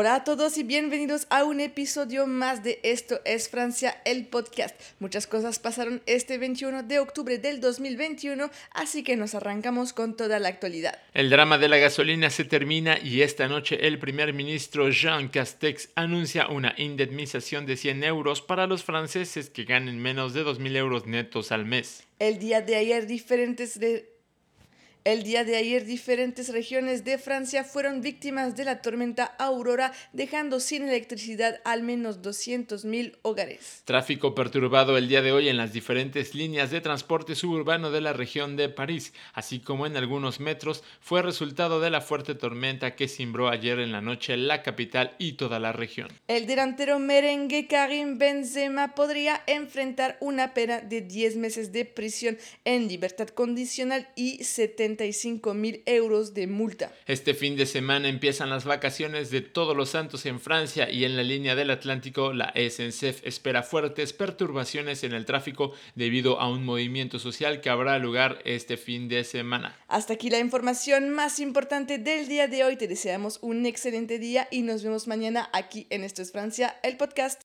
Hola a todos y bienvenidos a un episodio más de Esto es Francia, el podcast. Muchas cosas pasaron este 21 de octubre del 2021, así que nos arrancamos con toda la actualidad. El drama de la gasolina se termina y esta noche el primer ministro Jean Castex anuncia una indemnización de 100 euros para los franceses que ganen menos de 2.000 euros netos al mes. El día de ayer diferentes de el día de ayer diferentes regiones de Francia fueron víctimas de la tormenta Aurora, dejando sin electricidad al menos 200.000 hogares. Tráfico perturbado el día de hoy en las diferentes líneas de transporte suburbano de la región de París, así como en algunos metros, fue resultado de la fuerte tormenta que cimbró ayer en la noche la capital y toda la región. El delantero merengue Karim Benzema podría enfrentar una pena de 10 meses de prisión en libertad condicional y 70 mil euros de multa. Este fin de semana empiezan las vacaciones de Todos los Santos en Francia y en la línea del Atlántico la SNCF espera fuertes perturbaciones en el tráfico debido a un movimiento social que habrá lugar este fin de semana. Hasta aquí la información más importante del día de hoy. Te deseamos un excelente día y nos vemos mañana aquí en Esto es Francia, el podcast.